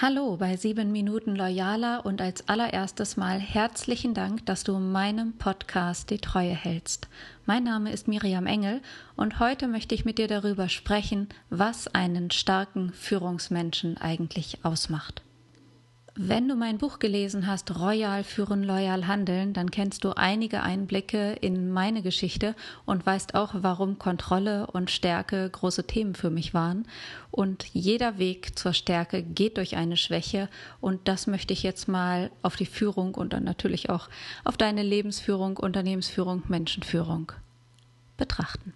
Hallo bei 7 Minuten Loyaler und als allererstes mal herzlichen Dank, dass du meinem Podcast die Treue hältst. Mein Name ist Miriam Engel und heute möchte ich mit dir darüber sprechen, was einen starken Führungsmenschen eigentlich ausmacht. Wenn du mein Buch gelesen hast, Royal führen, loyal handeln, dann kennst du einige Einblicke in meine Geschichte und weißt auch, warum Kontrolle und Stärke große Themen für mich waren. Und jeder Weg zur Stärke geht durch eine Schwäche und das möchte ich jetzt mal auf die Führung und dann natürlich auch auf deine Lebensführung, Unternehmensführung, Menschenführung betrachten.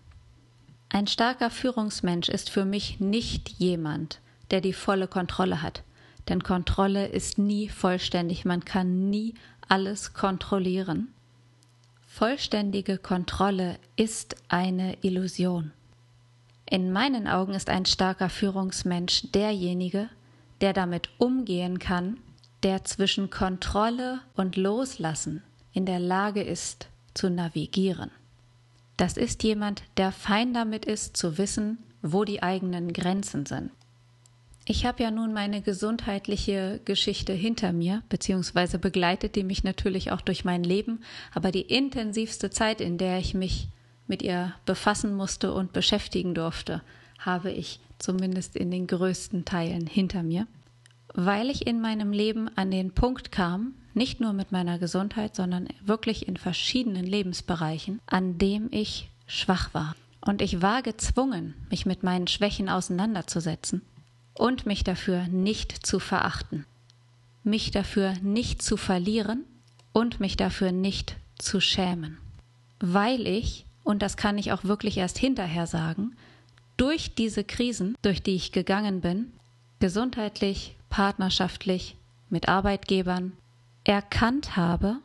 Ein starker Führungsmensch ist für mich nicht jemand, der die volle Kontrolle hat denn Kontrolle ist nie vollständig, man kann nie alles kontrollieren. Vollständige Kontrolle ist eine Illusion. In meinen Augen ist ein starker Führungsmensch derjenige, der damit umgehen kann, der zwischen Kontrolle und Loslassen in der Lage ist zu navigieren. Das ist jemand, der fein damit ist zu wissen, wo die eigenen Grenzen sind. Ich habe ja nun meine gesundheitliche Geschichte hinter mir, beziehungsweise begleitet die mich natürlich auch durch mein Leben, aber die intensivste Zeit, in der ich mich mit ihr befassen musste und beschäftigen durfte, habe ich zumindest in den größten Teilen hinter mir, weil ich in meinem Leben an den Punkt kam, nicht nur mit meiner Gesundheit, sondern wirklich in verschiedenen Lebensbereichen, an dem ich schwach war. Und ich war gezwungen, mich mit meinen Schwächen auseinanderzusetzen und mich dafür nicht zu verachten, mich dafür nicht zu verlieren und mich dafür nicht zu schämen, weil ich, und das kann ich auch wirklich erst hinterher sagen, durch diese Krisen, durch die ich gegangen bin, gesundheitlich, partnerschaftlich, mit Arbeitgebern, erkannt habe,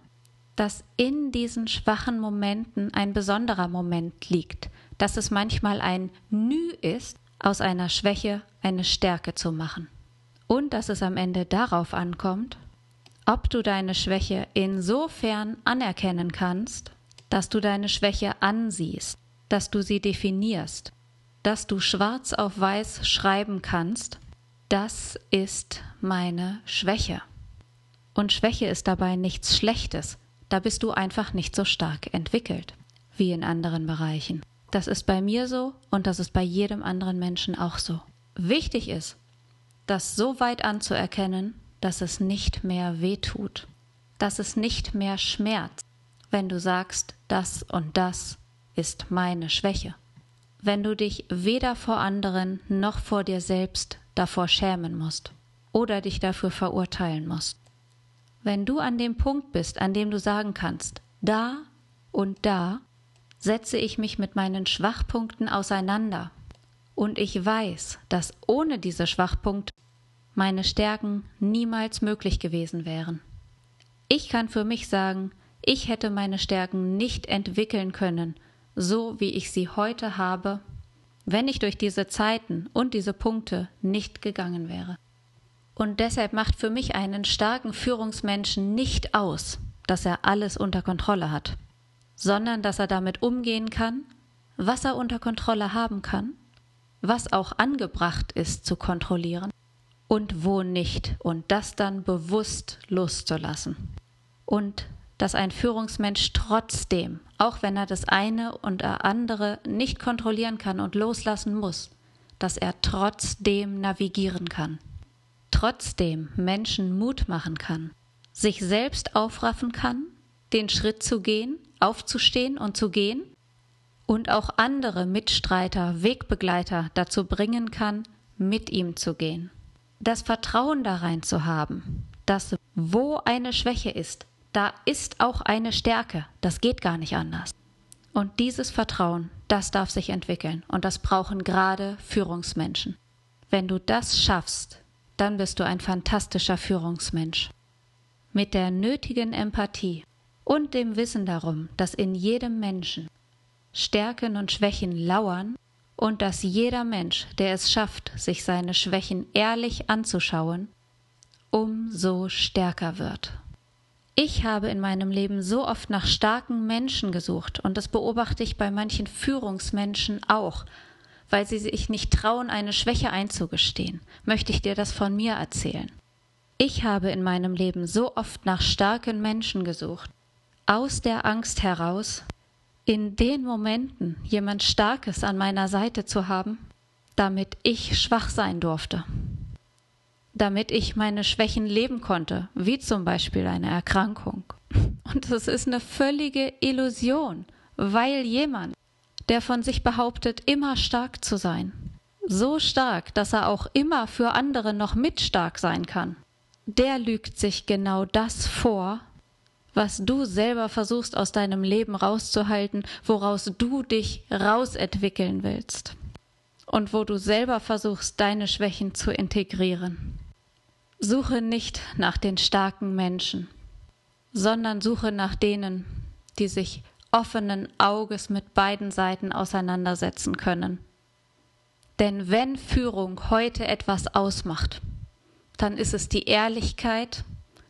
dass in diesen schwachen Momenten ein besonderer Moment liegt, dass es manchmal ein Nü ist, aus einer Schwäche eine Stärke zu machen. Und dass es am Ende darauf ankommt, ob du deine Schwäche insofern anerkennen kannst, dass du deine Schwäche ansiehst, dass du sie definierst, dass du schwarz auf weiß schreiben kannst, das ist meine Schwäche. Und Schwäche ist dabei nichts Schlechtes, da bist du einfach nicht so stark entwickelt wie in anderen Bereichen. Das ist bei mir so und das ist bei jedem anderen Menschen auch so. Wichtig ist, das so weit anzuerkennen, dass es nicht mehr weh tut, dass es nicht mehr schmerzt, wenn du sagst, das und das ist meine Schwäche. Wenn du dich weder vor anderen noch vor dir selbst davor schämen musst oder dich dafür verurteilen musst. Wenn du an dem Punkt bist, an dem du sagen kannst, da und da setze ich mich mit meinen Schwachpunkten auseinander. Und ich weiß, dass ohne diese Schwachpunkte meine Stärken niemals möglich gewesen wären. Ich kann für mich sagen, ich hätte meine Stärken nicht entwickeln können, so wie ich sie heute habe, wenn ich durch diese Zeiten und diese Punkte nicht gegangen wäre. Und deshalb macht für mich einen starken Führungsmenschen nicht aus, dass er alles unter Kontrolle hat sondern dass er damit umgehen kann, was er unter Kontrolle haben kann, was auch angebracht ist zu kontrollieren und wo nicht und das dann bewusst loszulassen. Und dass ein Führungsmensch trotzdem, auch wenn er das eine und das andere nicht kontrollieren kann und loslassen muss, dass er trotzdem navigieren kann, trotzdem Menschen Mut machen kann, sich selbst aufraffen kann, den Schritt zu gehen aufzustehen und zu gehen und auch andere Mitstreiter, Wegbegleiter dazu bringen kann, mit ihm zu gehen. Das Vertrauen da rein zu haben, dass wo eine Schwäche ist, da ist auch eine Stärke. Das geht gar nicht anders. Und dieses Vertrauen, das darf sich entwickeln. Und das brauchen gerade Führungsmenschen. Wenn du das schaffst, dann bist du ein fantastischer Führungsmensch. Mit der nötigen Empathie und dem Wissen darum, dass in jedem Menschen Stärken und Schwächen lauern und dass jeder Mensch, der es schafft, sich seine Schwächen ehrlich anzuschauen, umso stärker wird. Ich habe in meinem Leben so oft nach starken Menschen gesucht und das beobachte ich bei manchen Führungsmenschen auch, weil sie sich nicht trauen, eine Schwäche einzugestehen. Möchte ich dir das von mir erzählen. Ich habe in meinem Leben so oft nach starken Menschen gesucht, aus der Angst heraus, in den Momenten jemand Starkes an meiner Seite zu haben, damit ich schwach sein durfte, damit ich meine Schwächen leben konnte, wie zum Beispiel eine Erkrankung. Und es ist eine völlige Illusion, weil jemand, der von sich behauptet, immer stark zu sein, so stark, dass er auch immer für andere noch mit stark sein kann, der lügt sich genau das vor, was du selber versuchst aus deinem Leben rauszuhalten, woraus du dich rausentwickeln willst und wo du selber versuchst, deine Schwächen zu integrieren. Suche nicht nach den starken Menschen, sondern suche nach denen, die sich offenen Auges mit beiden Seiten auseinandersetzen können. Denn wenn Führung heute etwas ausmacht, dann ist es die Ehrlichkeit,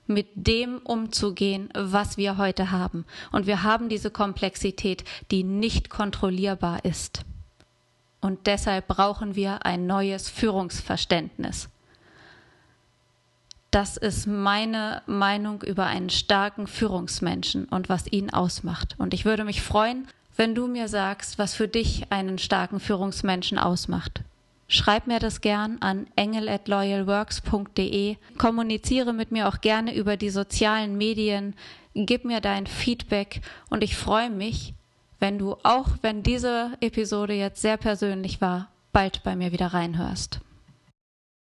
mit dem umzugehen, was wir heute haben. Und wir haben diese Komplexität, die nicht kontrollierbar ist. Und deshalb brauchen wir ein neues Führungsverständnis. Das ist meine Meinung über einen starken Führungsmenschen und was ihn ausmacht. Und ich würde mich freuen, wenn du mir sagst, was für dich einen starken Führungsmenschen ausmacht. Schreib mir das gern an engel@loyalworks.de. Kommuniziere mit mir auch gerne über die sozialen Medien. Gib mir dein Feedback und ich freue mich, wenn du auch, wenn diese Episode jetzt sehr persönlich war, bald bei mir wieder reinhörst.